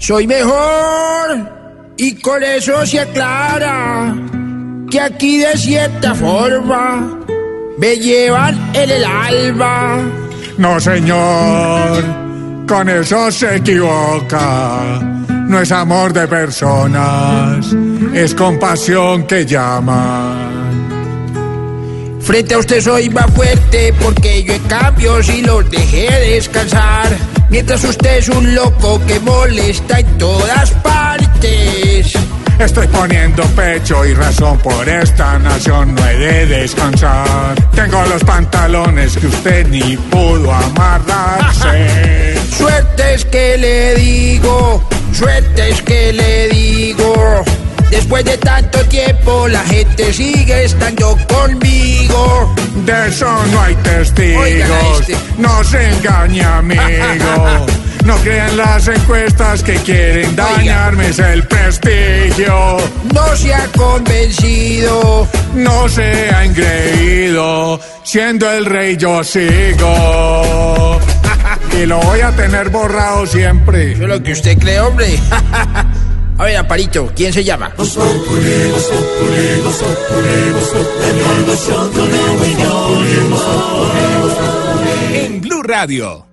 Soy mejor y con eso se aclara que aquí de cierta forma me llevan en el alma. No, señor, con eso se equivoca. No es amor de personas, es compasión que llama. Frente a usted soy más fuerte porque yo en cambio si los dejé descansar. Mientras usted es un loco que molesta en todas partes. Estoy poniendo pecho y razón por esta nación no he de descansar. Tengo los pantalones que usted ni pudo amarrarse. Suerte es que le digo, suerte es que le digo. Después de tanto tiempo la gente sigue estando conmigo. De eso no hay testigos. Este. No se engañe, amigo. No crean las encuestas que quieren dañarme es el prestigio. No se ha convencido. No se ha engreído. Siendo el rey yo sigo. Y lo voy a tener borrado siempre. Es lo que usted cree, hombre. A ver, Aparito, ¿quién se llama? Radio.